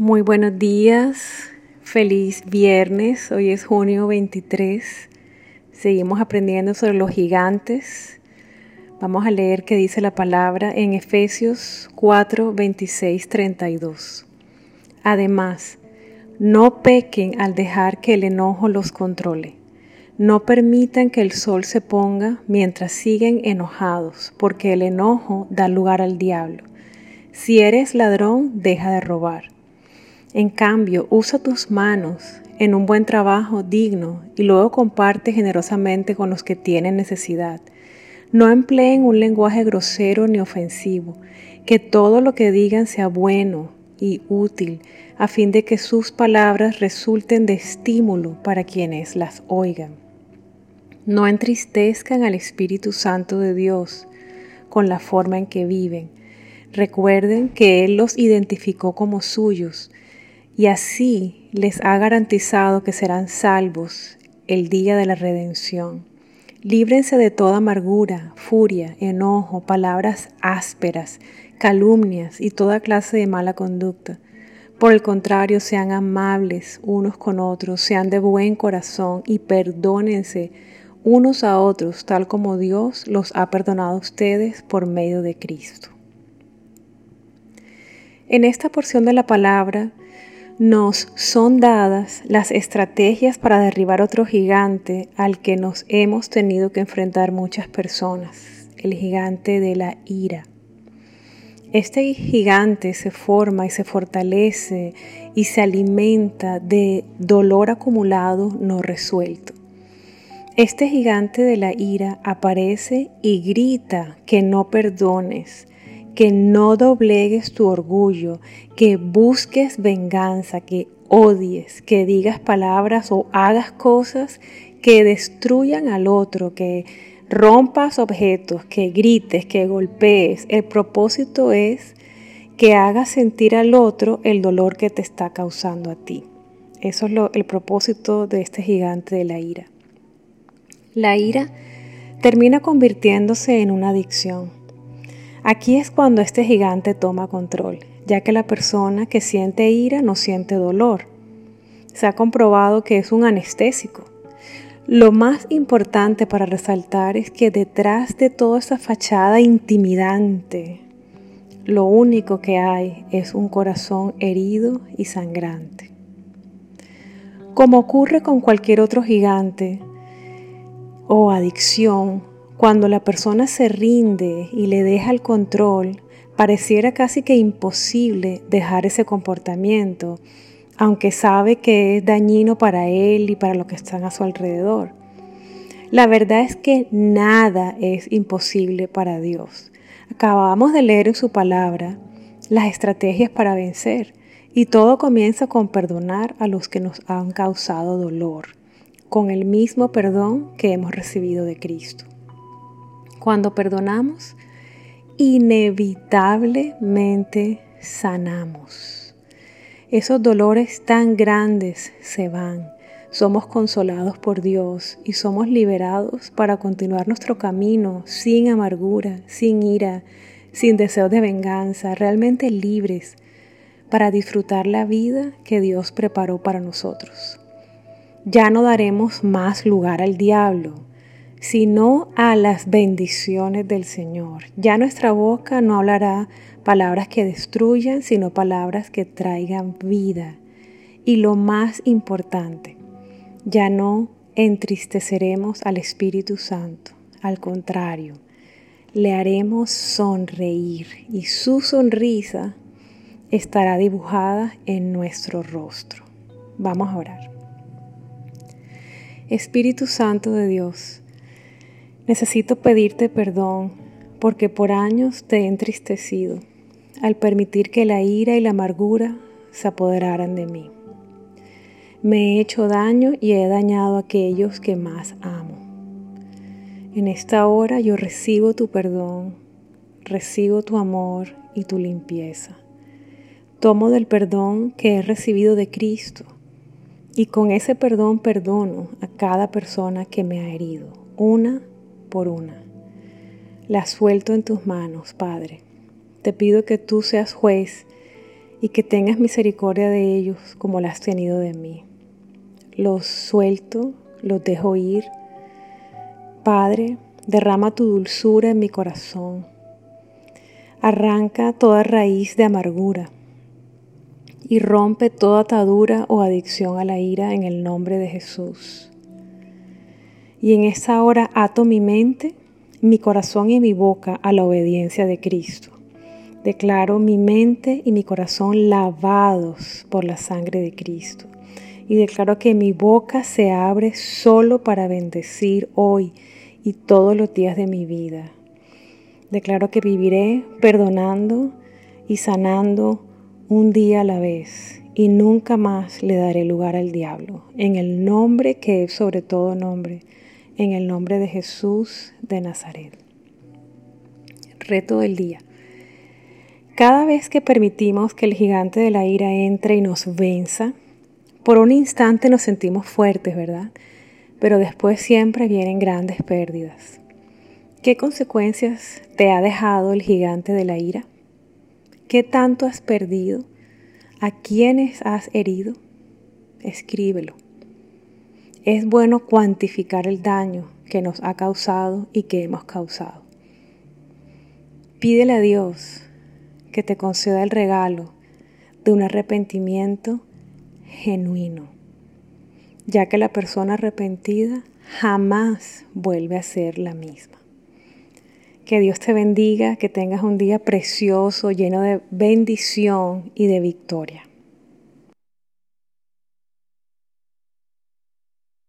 Muy buenos días, feliz viernes, hoy es junio 23, seguimos aprendiendo sobre los gigantes. Vamos a leer qué dice la palabra en Efesios 4, 26, 32. Además, no pequen al dejar que el enojo los controle. No permitan que el sol se ponga mientras siguen enojados, porque el enojo da lugar al diablo. Si eres ladrón, deja de robar. En cambio, usa tus manos en un buen trabajo digno y luego comparte generosamente con los que tienen necesidad. No empleen un lenguaje grosero ni ofensivo, que todo lo que digan sea bueno y útil, a fin de que sus palabras resulten de estímulo para quienes las oigan. No entristezcan al Espíritu Santo de Dios con la forma en que viven. Recuerden que Él los identificó como suyos y así les ha garantizado que serán salvos el día de la redención. Líbrense de toda amargura, furia, enojo, palabras ásperas, calumnias y toda clase de mala conducta. Por el contrario, sean amables unos con otros, sean de buen corazón y perdónense unos a otros, tal como Dios los ha perdonado a ustedes por medio de Cristo. En esta porción de la palabra nos son dadas las estrategias para derribar otro gigante al que nos hemos tenido que enfrentar muchas personas, el gigante de la ira. Este gigante se forma y se fortalece y se alimenta de dolor acumulado no resuelto. Este gigante de la ira aparece y grita que no perdones, que no doblegues tu orgullo, que busques venganza, que odies, que digas palabras o hagas cosas que destruyan al otro, que rompas objetos, que grites, que golpees. El propósito es que hagas sentir al otro el dolor que te está causando a ti. Eso es el propósito de este gigante de la ira. La ira termina convirtiéndose en una adicción. Aquí es cuando este gigante toma control, ya que la persona que siente ira no siente dolor. Se ha comprobado que es un anestésico. Lo más importante para resaltar es que detrás de toda esa fachada intimidante, lo único que hay es un corazón herido y sangrante. Como ocurre con cualquier otro gigante o adicción, cuando la persona se rinde y le deja el control, pareciera casi que imposible dejar ese comportamiento, aunque sabe que es dañino para él y para los que están a su alrededor. La verdad es que nada es imposible para Dios. Acabamos de leer en su palabra las estrategias para vencer y todo comienza con perdonar a los que nos han causado dolor, con el mismo perdón que hemos recibido de Cristo. Cuando perdonamos, inevitablemente sanamos. Esos dolores tan grandes se van. Somos consolados por Dios y somos liberados para continuar nuestro camino sin amargura, sin ira, sin deseo de venganza, realmente libres para disfrutar la vida que Dios preparó para nosotros. Ya no daremos más lugar al diablo, sino a las bendiciones del Señor. Ya nuestra boca no hablará palabras que destruyan, sino palabras que traigan vida. Y lo más importante, ya no entristeceremos al Espíritu Santo, al contrario, le haremos sonreír y su sonrisa estará dibujada en nuestro rostro. Vamos a orar. Espíritu Santo de Dios, Necesito pedirte perdón porque por años te he entristecido al permitir que la ira y la amargura se apoderaran de mí. Me he hecho daño y he dañado a aquellos que más amo. En esta hora yo recibo tu perdón, recibo tu amor y tu limpieza. Tomo del perdón que he recibido de Cristo y con ese perdón perdono a cada persona que me ha herido, una por una. La suelto en tus manos, Padre. Te pido que tú seas juez y que tengas misericordia de ellos como la has tenido de mí. Los suelto, los dejo ir. Padre, derrama tu dulzura en mi corazón. Arranca toda raíz de amargura y rompe toda atadura o adicción a la ira en el nombre de Jesús. Y en esa hora ato mi mente, mi corazón y mi boca a la obediencia de Cristo. Declaro mi mente y mi corazón lavados por la sangre de Cristo. Y declaro que mi boca se abre solo para bendecir hoy y todos los días de mi vida. Declaro que viviré perdonando y sanando un día a la vez y nunca más le daré lugar al diablo. En el nombre que es sobre todo nombre, en el nombre de Jesús de Nazaret. Reto del día. Cada vez que permitimos que el gigante de la ira entre y nos venza, por un instante nos sentimos fuertes, ¿verdad? Pero después siempre vienen grandes pérdidas. ¿Qué consecuencias te ha dejado el gigante de la ira? ¿Qué tanto has perdido? ¿A quiénes has herido? Escríbelo. Es bueno cuantificar el daño que nos ha causado y que hemos causado. Pídele a Dios que te conceda el regalo de un arrepentimiento genuino, ya que la persona arrepentida jamás vuelve a ser la misma. Que Dios te bendiga, que tengas un día precioso, lleno de bendición y de victoria.